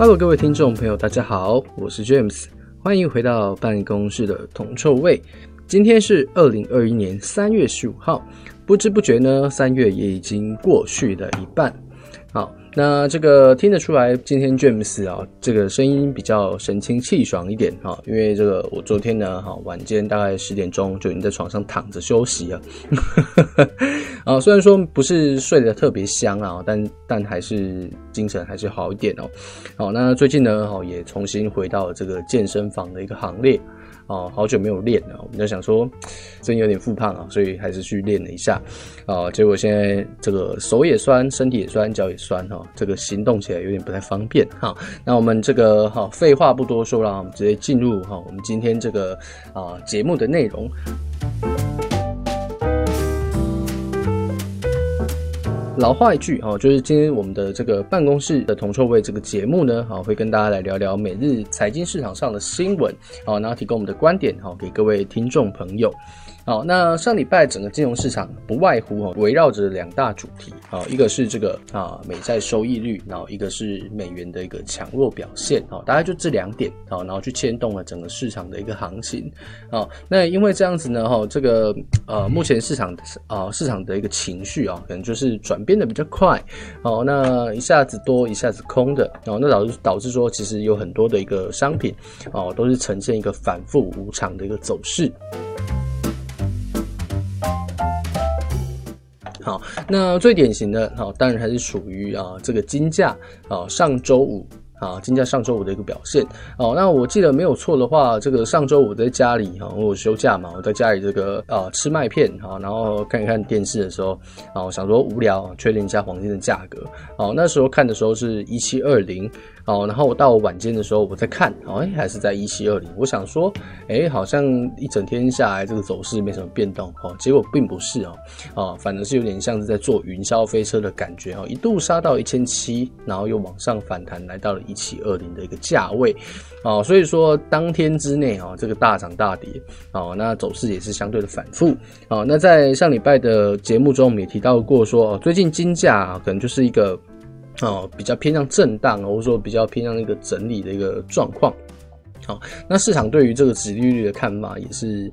Hello，各位听众朋友，大家好，我是 James，欢迎回到办公室的铜臭味。今天是二零二一年三月十五号，不知不觉呢，三月也已经过去了一半。好。那这个听得出来，今天 James 啊，这个声音比较神清气爽一点哈，因为这个我昨天呢，哈晚间大概十点钟就已经在床上躺着休息了，啊，虽然说不是睡得特别香啊，但但还是精神还是好一点哦。好，那最近呢，哈也重新回到了这个健身房的一个行列。哦，好久没有练了，我们就想说，最近有点复胖啊，所以还是去练了一下。啊，结果现在这个手也酸，身体也酸，脚也酸哈，这个行动起来有点不太方便。哈，那我们这个好废话不多说了，我们直接进入哈，我们今天这个啊节目的内容。老话一句哦，就是今天我们的这个办公室的铜臭味这个节目呢，好，会跟大家来聊聊每日财经市场上的新闻，好，然后提供我们的观点，好，给各位听众朋友。好，那上礼拜整个金融市场不外乎哦，围绕着两大主题啊，一个是这个啊美债收益率，然后一个是美元的一个强弱表现，啊，大概就这两点啊，然后去牵动了整个市场的一个行情啊。那因为这样子呢，哈，这个呃目前市场啊市场的一个情绪啊，可能就是转变的比较快，哦，那一下子多一下子空的，然后那导致导致说，其实有很多的一个商品哦，都是呈现一个反复无常的一个走势。好，那最典型的，好，当然还是属于啊这个金价啊上周五啊金价上周五的一个表现。哦，那我记得没有错的话，这个上周五在家里哈，我休假嘛，我在家里这个啊吃麦片哈，然后看一看电视的时候，啊，我想说无聊，确认一下黄金的价格。哦，那时候看的时候是一七二零。哦，然后我到晚间的时候，我在看，哦，哎，还是在一七二零。我想说，哎，好像一整天下来这个走势没什么变动，哦，结果并不是哦，哦，反而是有点像是在做云霄飞车的感觉，哦，一度杀到一千七，然后又往上反弹，来到了一七二零的一个价位，哦，所以说当天之内，哦，这个大涨大跌，哦，那走势也是相对的反复，哦，那在上礼拜的节目中，我们也提到过说，哦，最近金价啊，可能就是一个。哦，比较偏向震荡，或者说比较偏向一个整理的一个状况。好，那市场对于这个值利率的看法也是，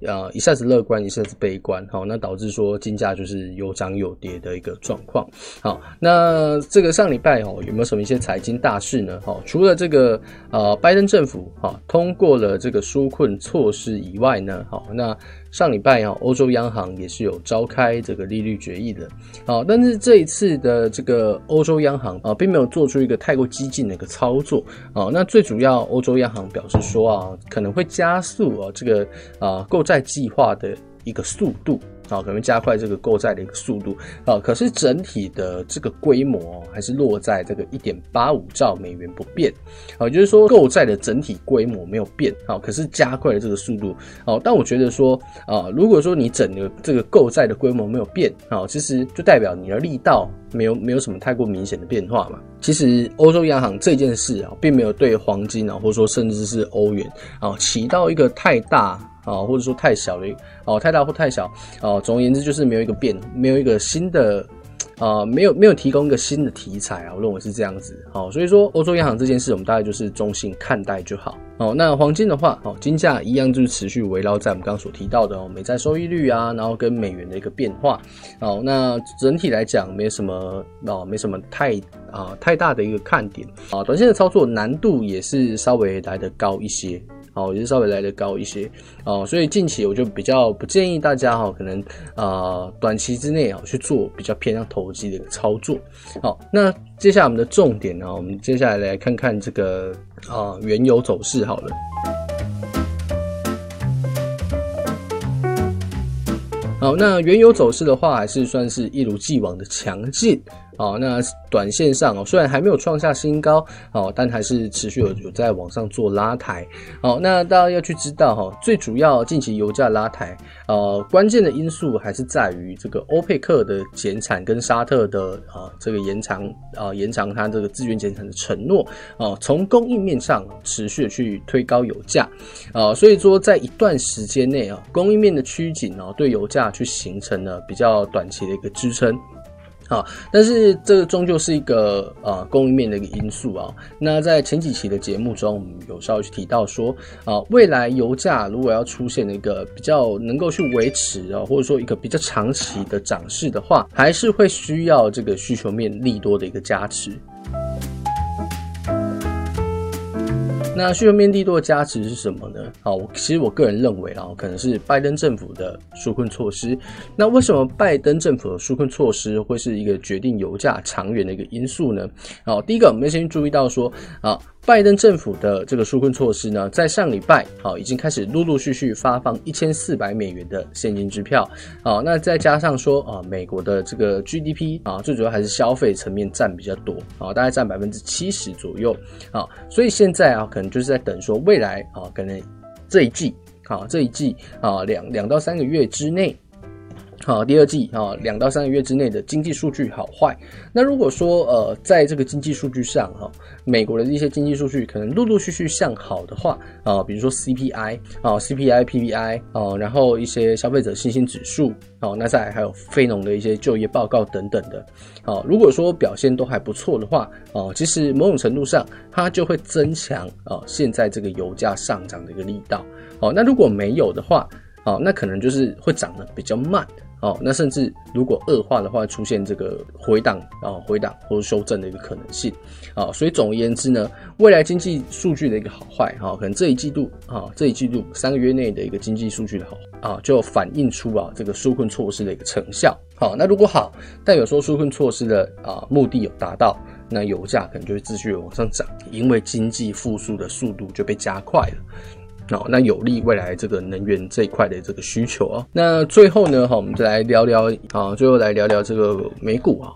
呃，一下子乐观，一下子悲观。好，那导致说金价就是有涨有跌的一个状况。好，那这个上礼拜哦，有没有什么一些财经大事呢？好，除了这个呃，拜登政府哈通过了这个纾困措施以外呢，好，那。上礼拜啊，欧洲央行也是有召开这个利率决议的，啊，但是这一次的这个欧洲央行啊，并没有做出一个太过激进的一个操作，啊，那最主要欧洲央行表示说啊，可能会加速啊这个啊购债计划的一个速度。啊，可能加快这个购债的一个速度啊，可是整体的这个规模还是落在这个一点八五兆美元不变啊，就是说购债的整体规模没有变啊，可是加快了这个速度啊。但我觉得说啊，如果说你整个这个购债的规模没有变啊，其实就代表你的力道没有没有什么太过明显的变化嘛。其实欧洲央行这件事啊，并没有对黄金啊，或者说甚至是欧元啊，起到一个太大。啊，或者说太小了，哦，太大或太小，哦，总而言之就是没有一个变，没有一个新的，啊，没有没有提供一个新的题材啊，我认为是这样子，好，所以说欧洲央行这件事，我们大概就是中性看待就好。哦，那黄金的话，哦，金价一样就是持续围绕在我们刚刚所提到的哦，美债收益率啊，然后跟美元的一个变化，哦，那整体来讲没什么哦，没什么太啊太大的一个看点啊，短线的操作难度也是稍微来得高一些。哦，也是稍微来的高一些哦，所以近期我就比较不建议大家哈，可能啊短期之内啊去做比较偏向投机的一个操作。好，那接下来我们的重点呢，我们接下来来看看这个啊原油走势好了。好，那原油走势的话，还是算是一如既往的强劲。好，那短线上哦，虽然还没有创下新高，哦，但还是持续有有在往上做拉抬。哦，那大家要去知道哈，最主要近期油价拉抬，呃，关键的因素还是在于这个欧佩克的减产跟沙特的啊这个延长啊延长它这个自愿减产的承诺哦，从供应面上持续的去推高油价啊，所以说在一段时间内啊，供应面的趋紧哦，对油价去形成了比较短期的一个支撑。啊，但是这个终究是一个啊供应面的一个因素啊。那在前几期的节目中，我们有稍微去提到说啊，未来油价如果要出现一个比较能够去维持啊，或者说一个比较长期的涨势的话，还是会需要这个需求面利多的一个加持。那需求面力度的加持是什么呢？好，我其实我个人认为啊，可能是拜登政府的纾困措施。那为什么拜登政府的纾困措施会是一个决定油价长远的一个因素呢？好，第一个我们先注意到说啊。拜登政府的这个纾困措施呢，在上礼拜好已经开始陆陆续续发放一千四百美元的现金支票，好，那再加上说啊，美国的这个 GDP 啊，最主要还是消费层面占比较多，啊，大概占百分之七十左右，啊，所以现在啊，可能就是在等说未来啊，可能这一季啊，这一季啊，两两到三个月之内。好，第二季啊，两到三个月之内的经济数据好坏。那如果说呃，在这个经济数据上哈，美国的一些经济数据可能陆陆续续向好的话啊，比如说 CPI 啊、CPI、PPI 啊，然后一些消费者信心指数啊，那再还有非农的一些就业报告等等的。啊，如果说表现都还不错的话啊，其实某种程度上它就会增强啊现在这个油价上涨的一个力道。哦，那如果没有的话，啊，那可能就是会涨得比较慢。哦，那甚至如果恶化的话，出现这个回档啊、回档或者修正的一个可能性啊，所以总而言之呢，未来经济数据的一个好坏哈，可能这一季度啊，这一季度三个月内的一个经济数据的好啊，就反映出啊这个纾困措施的一个成效。好，那如果好，代表说纾困措施的啊目的有达到，那油价可能就会继续往上涨，因为经济复苏的速度就被加快了。哦，那有利未来这个能源这一块的这个需求啊。那最后呢，哈，我们再来聊聊啊，最后来聊聊这个美股啊。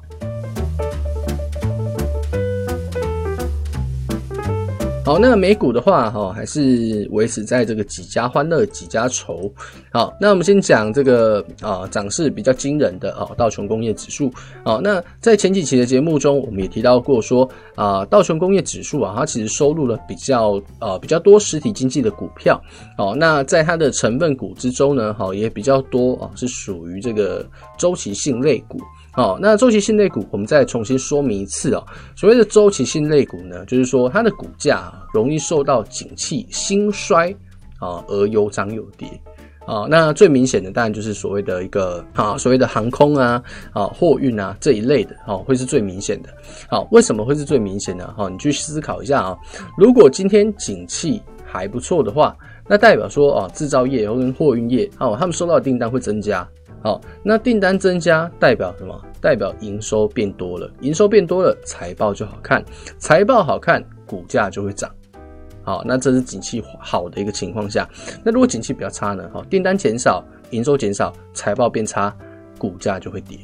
好，那美股的话，哈，还是维持在这个几家欢乐几家愁。好，那我们先讲这个啊，涨势比较惊人的啊，道琼工业指数。好，那在前几期的节目中，我们也提到过说啊，道琼工业指数啊，它其实收录了比较呃比较多实体经济的股票。好，那在它的成分股之中呢，好也比较多啊，是属于这个周期性类股。好，那周期性类股，我们再重新说明一次哦。所谓的周期性类股呢，就是说它的股价容易受到景气兴衰啊而有涨有跌啊。那最明显的当然就是所谓的一个啊，所谓的航空啊、啊货运啊这一类的哦，会是最明显的。好，为什么会是最明显的？哈，你去思考一下啊。如果今天景气还不错的话，那代表说啊，制造业跟货运业哦，他们收到的订单会增加。好，那订单增加代表什么？代表营收变多了，营收变多了，财报就好看，财报好看，股价就会涨。好，那这是景气好的一个情况下。那如果景气比较差呢？好，订单减少，营收减少，财报变差，股价就会跌。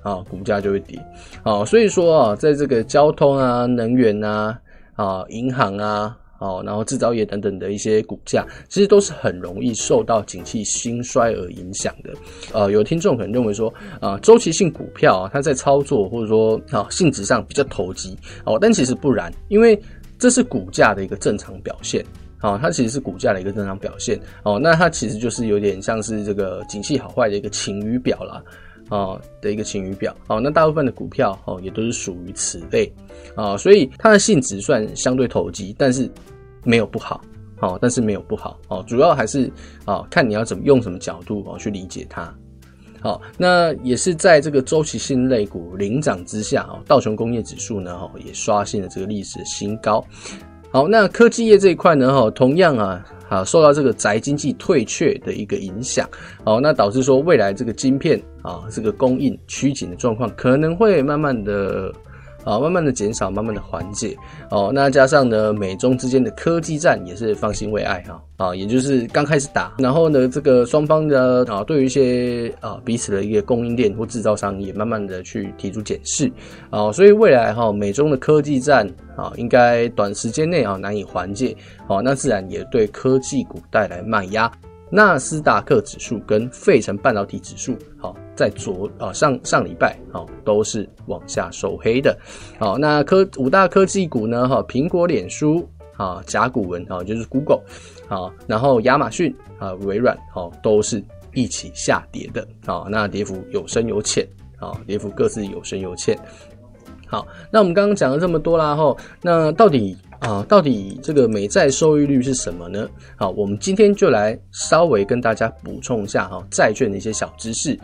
好，股价就会跌。好，所以说啊，在这个交通啊、能源啊、啊银行啊。哦，然后制造业等等的一些股价，其实都是很容易受到景气兴衰而影响的。呃，有听众可能认为说，啊、周期性股票啊，它在操作或者说啊、性质上比较投机哦，但其实不然，因为这是股价的一个正常表现。哦，它其实是股价的一个正常表现。哦，那它其实就是有点像是这个景气好坏的一个晴雨表啦。哦的一个晴雨表。哦，那大部分的股票哦也都是属于此类。啊、哦，所以它的性质算相对投机，但是没有不好，哦，但是没有不好，哦，主要还是啊、哦，看你要怎么用什么角度哦去理解它。好，那也是在这个周期性类股领涨之下，哦，道琼工业指数呢，哦，也刷新了这个历史新高。好，那科技业这一块呢，哈，同样啊，啊，受到这个宅经济退却的一个影响，好，那导致说未来这个晶片啊，这个供应趋紧的状况可能会慢慢的。啊，慢慢的减少，慢慢的缓解。哦，那加上呢，美中之间的科技战也是方兴未艾哈。啊，也就是刚开始打，然后呢，这个双方的啊，对于一些啊彼此的一个供应链或制造商也慢慢的去提出检视。啊，所以未来哈，美中的科技战啊，应该短时间内啊难以缓解。哦，那自然也对科技股带来卖压。纳斯达克指数跟费城半导体指数，好，在昨啊上上礼拜，好都是往下收黑的，好，那科五大科技股呢，哈，苹果、脸书啊，甲骨文啊，就是 Google，好，然后亚马逊啊，微软，好，都是一起下跌的，好，那跌幅有深有浅。啊，跌幅各自有深有浅。好，那我们刚刚讲了这么多啦，吼，那到底啊，到底这个美债收益率是什么呢？好，我们今天就来稍微跟大家补充一下哈，债券的一些小知识。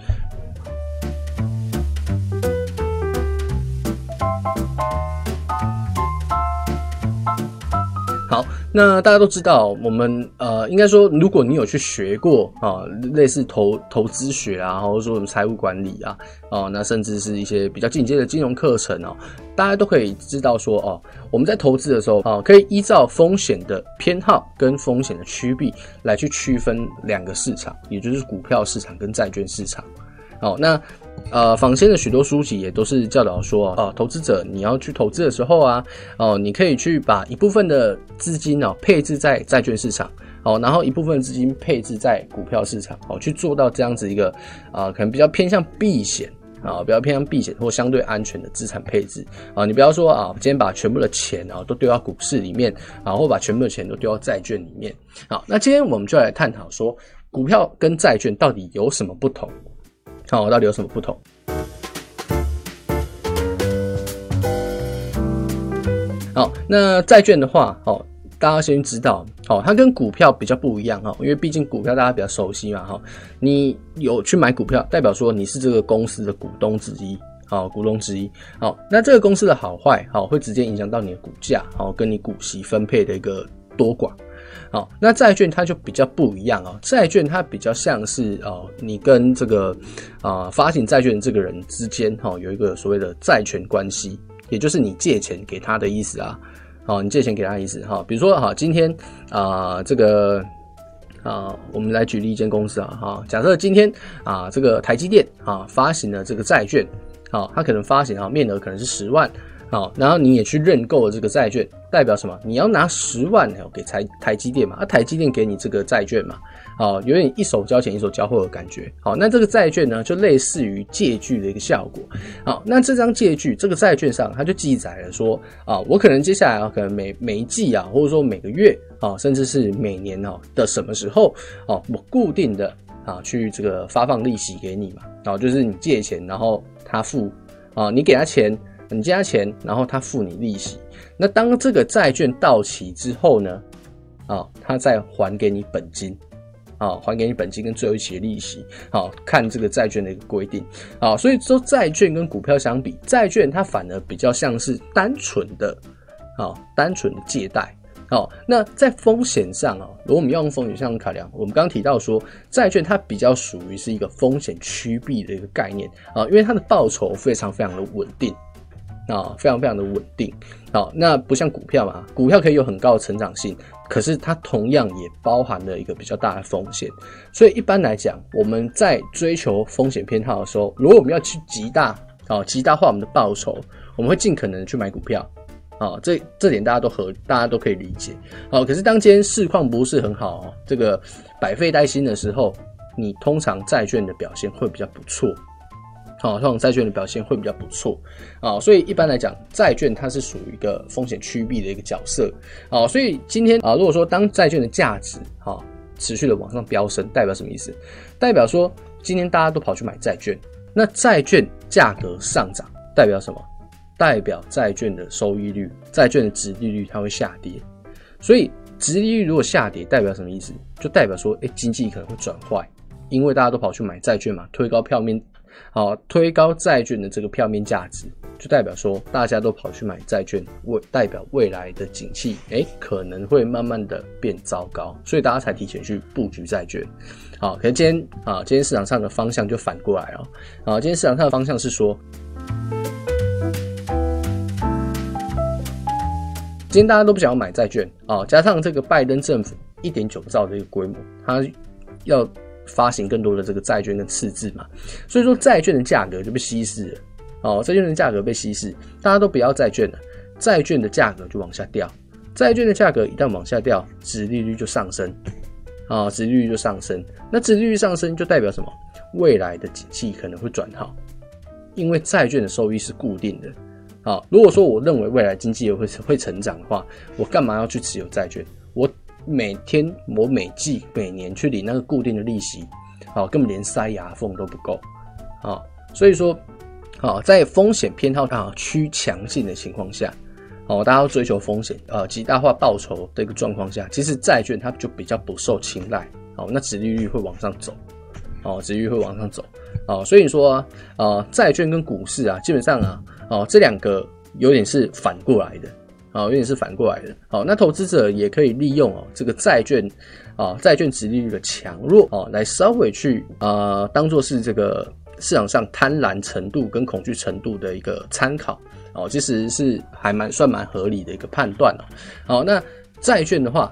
好那大家都知道，我们呃，应该说，如果你有去学过啊，类似投投资学啊，或者说什么财务管理啊，哦，那甚至是一些比较进阶的金融课程哦，大家都可以知道说哦，我们在投资的时候啊，可以依照风险的偏好跟风险的趋避来去区分两个市场，也就是股票市场跟债券市场。好，那。呃，坊间的许多书籍也都是教导说，哦，投资者你要去投资的时候啊，哦，你可以去把一部分的资金哦配置在债券市场，哦，然后一部分资金配置在股票市场，哦，去做到这样子一个啊、可能比较偏向避险啊，比较偏向避险或相对安全的资产配置啊。你不要说啊，今天把全部的钱啊都丢到股市里面啊，或把全部的钱都丢到债券里面。好，那今天我们就来探讨说，股票跟债券到底有什么不同？好，到底有什么不同？好，那债券的话，好，大家先知道，好，它跟股票比较不一样哈，因为毕竟股票大家比较熟悉嘛，哈，你有去买股票，代表说你是这个公司的股东之一，好，股东之一，好，那这个公司的好坏，好，会直接影响到你的股价，好，跟你股息分配的一个多寡。好，那债券它就比较不一样哦。债券它比较像是哦，你跟这个啊、呃、发行债券的这个人之间哈有一个所谓的债权关系，也就是你借钱给他的意思啊。好，你借钱给他意思哈。比如说哈，今天啊、这个啊，我们来举例一间公司啊哈，假设今天啊这个台积电啊发行了这个债券，好，它可能发行啊面额可能是十万。好，然后你也去认购了这个债券，代表什么？你要拿十万给台台积电嘛？啊，台积电给你这个债券嘛？好，有点一手交钱一手交货的感觉。好，那这个债券呢，就类似于借据的一个效果。好，那这张借据，这个债券上，它就记载了说，啊，我可能接下来啊，可能每每一季啊，或者说每个月啊，甚至是每年啊的什么时候，哦，我固定的啊，去这个发放利息给你嘛。然后就是你借钱，然后他付啊，你给他钱。你借他钱，然后他付你利息。那当这个债券到期之后呢？啊，他再还给你本金，啊，还给你本金跟最后一期的利息。好，看这个债券的一个规定。啊，所以说债券跟股票相比，债券它反而比较像是单纯的，啊，单纯的借贷。好，那在风险上啊，如果我们要用风险上考量，我们刚刚提到说，债券它比较属于是一个风险趋避的一个概念啊，因为它的报酬非常非常的稳定。啊，非常非常的稳定。好，那不像股票嘛，股票可以有很高的成长性，可是它同样也包含了一个比较大的风险。所以一般来讲，我们在追求风险偏好的时候，如果我们要去极大啊极大化我们的报酬，我们会尽可能去买股票。啊，这这点大家都和大家都可以理解。好，可是当今天市况不是很好，这个百废待兴的时候，你通常债券的表现会比较不错。好，这种债券的表现会比较不错啊，所以一般来讲，债券它是属于一个风险趋避的一个角色啊，所以今天啊，如果说当债券的价值哈持续的往上飙升，代表什么意思？代表说今天大家都跑去买债券，那债券价格上涨，代表什么？代表债券的收益率、债券的殖利率它会下跌，所以殖利率如果下跌，代表什么意思？就代表说，哎，经济可能会转坏，因为大家都跑去买债券嘛，推高票面。好，推高债券的这个票面价值，就代表说大家都跑去买债券，未代表未来的景气，诶，可能会慢慢的变糟糕，所以大家才提前去布局债券。好，可是今天啊，今天市场上的方向就反过来了。啊，今天市场上的方向是说，今天大家都不想要买债券啊，加上这个拜登政府一点九兆的一个规模，它要。发行更多的这个债券跟赤字嘛，所以说债券的价格就被稀释了哦，债券的价格被稀释，大家都不要债券了，债券的价格就往下掉，债券的价格一旦往下掉，殖利率就上升啊，殖利率就上升，那殖利率上升就代表什么？未来的景气可能会转好，因为债券的收益是固定的啊。如果说我认为未来经济也会会成长的话，我干嘛要去持有债券？我。每天我每季每年去领那个固定的利息，啊，根本连塞牙缝都不够，啊，所以说啊，在风险偏好啊趋强劲的情况下，哦，大家要追求风险呃极大化报酬的一个状况下，其实债券它就比较不受青睐，哦，那殖利率会往上走，哦，殖利率会往上走，哦，所以说啊，呃，债券跟股市啊，基本上啊，哦，这两个有点是反过来的，哦，有点是反过来的，好，那投资者也可以利用哦这个债券啊债券殖利率的强弱哦，来稍微去啊、当做是这个。市场上贪婪程度跟恐惧程度的一个参考哦，其实是还蛮算蛮合理的一个判断哦。好，那债券的话，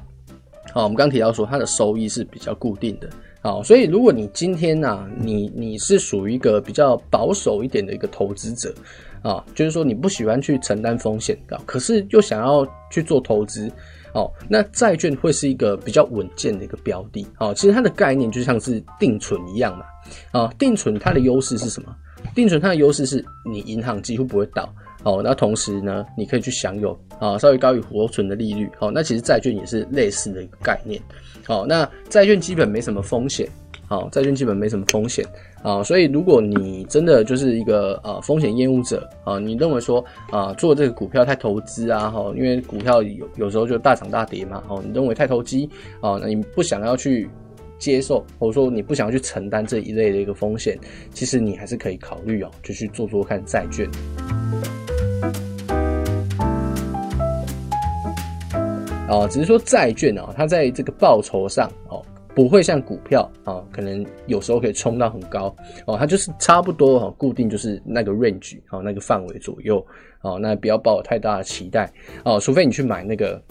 好，我们刚提到说它的收益是比较固定的，好，所以如果你今天呢、啊，你你是属于一个比较保守一点的一个投资者啊，就是说你不喜欢去承担风险的，可是又想要去做投资。哦，那债券会是一个比较稳健的一个标的。哦，其实它的概念就像是定存一样嘛。啊，定存它的优势是什么？定存它的优势是你银行几乎不会倒。哦，那同时呢，你可以去享有啊稍微高于活存的利率。哦，那其实债券也是类似的一个概念。哦，那债券基本没什么风险。好，债券基本没什么风险啊，所以如果你真的就是一个呃风险厌恶者啊，你认为说啊做这个股票太投资啊哈，因为股票有有时候就大涨大跌嘛，哦，你认为太投机啊，那你不想要去接受，或者说你不想要去承担这一类的一个风险，其实你还是可以考虑哦，就去做做看债券。啊，只是说债券啊，它在这个报酬上哦。不会像股票啊，可能有时候可以冲到很高哦，它就是差不多哈，固定就是那个 range 啊，那个范围左右哦，那不要抱有太大的期待哦，除非你去买那个，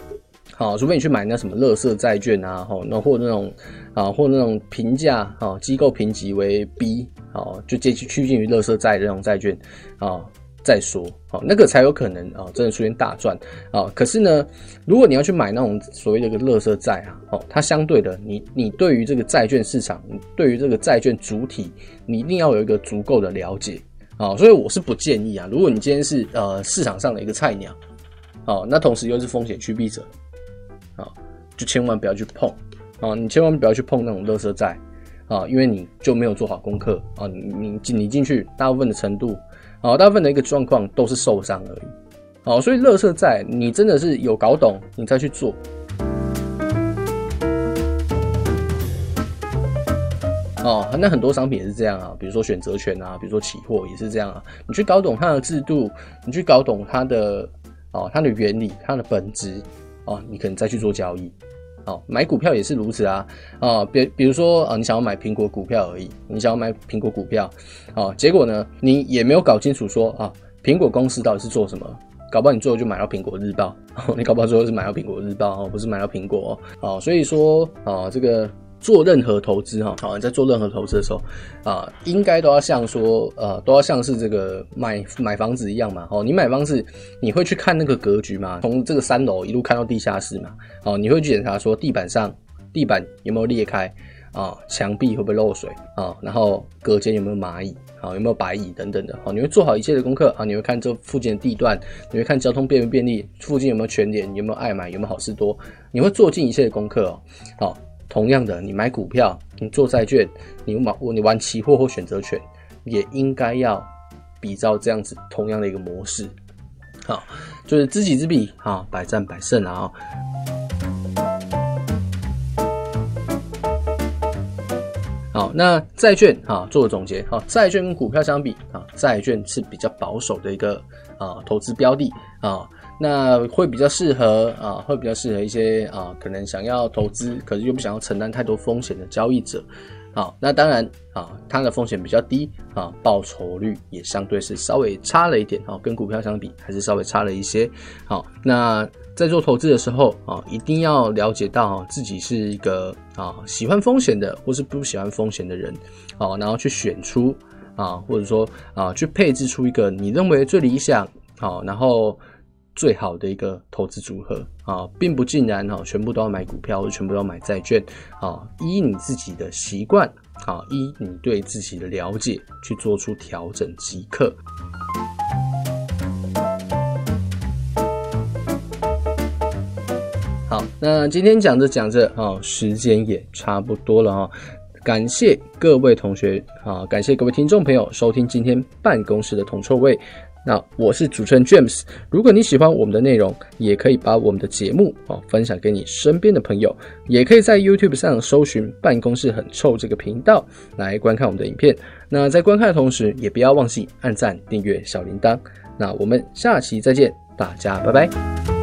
好，除非你去买那什么垃圾债券啊，吼，那或那种啊，或那种评价啊，机构评级为 B，哦，就接近趋近于垃圾债的那种债券啊。再说，好，那个才有可能啊，真的出现大赚啊。可是呢，如果你要去买那种所谓的一个垃圾债啊，哦，它相对的，你你对于这个债券市场，对于这个债券主体，你一定要有一个足够的了解啊。所以我是不建议啊，如果你今天是呃市场上的一个菜鸟，哦，那同时又是风险趋避者，啊，就千万不要去碰啊，你千万不要去碰那种垃圾债啊，因为你就没有做好功课啊，你你你进去，大部分的程度。好，大部分的一个状况都是受伤而已。好，所以垃圾债你真的是有搞懂，你再去做。哦，那很多商品也是这样啊，比如说选择权啊，比如说期货也是这样啊。你去搞懂它的制度，你去搞懂它的哦，它的原理，它的本质哦，你可能再去做交易。哦，买股票也是如此啊！啊，比比如说啊，你想要买苹果股票而已，你想要买苹果股票，啊，结果呢，你也没有搞清楚说啊，苹果公司到底是做什么？搞不好你最后就买到苹果日报，你搞不好最后是买到苹果日报哦，不是买到苹果哦。所以说啊，这个。做任何投资哈，好，你在做任何投资的时候啊，应该都要像说，呃，都要像是这个买买房子一样嘛。哦，你买房子，你会去看那个格局嘛？从这个三楼一路看到地下室嘛？哦，你会去检查说地板上地板有没有裂开啊？墙壁会不会漏水啊？然后隔间有没有蚂蚁啊？有没有白蚁等等的？哦，你会做好一切的功课啊？你会看这附近的地段，你会看交通便不便利，附近有没有全联，有没有爱买，有没有好事多？你会做尽一切的功课哦，好。同样的，你买股票，你做债券，你买你玩期货或选择权，也应该要比照这样子同样的一个模式，好，就是知己知彼，啊，百战百胜啊。好，那债券啊，做个总结，好，债券跟股票相比啊，债券是比较保守的一个啊投资标的啊。那会比较适合啊，会比较适合一些啊，可能想要投资，可是又不想要承担太多风险的交易者。好，那当然啊，它的风险比较低啊，报酬率也相对是稍微差了一点啊，跟股票相比还是稍微差了一些。好，那在做投资的时候啊，一定要了解到自己是一个啊喜欢风险的，或是不喜欢风险的人，好，然后去选出啊，或者说啊，去配置出一个你认为最理想好，然后。最好的一个投资组合啊，并不尽然哈，全部都要买股票或全部都要买债券啊，依你自己的习惯啊，依你对自己的了解去做出调整即可。好，那今天讲着讲着啊，时间也差不多了哈。感谢各位同学啊，感谢各位听众朋友收听今天办公室的铜臭味。那我是主持人 James，如果你喜欢我们的内容，也可以把我们的节目啊分享给你身边的朋友，也可以在 YouTube 上搜寻“办公室很臭”这个频道来观看我们的影片。那在观看的同时，也不要忘记按赞、订阅、小铃铛。那我们下期再见，大家拜拜。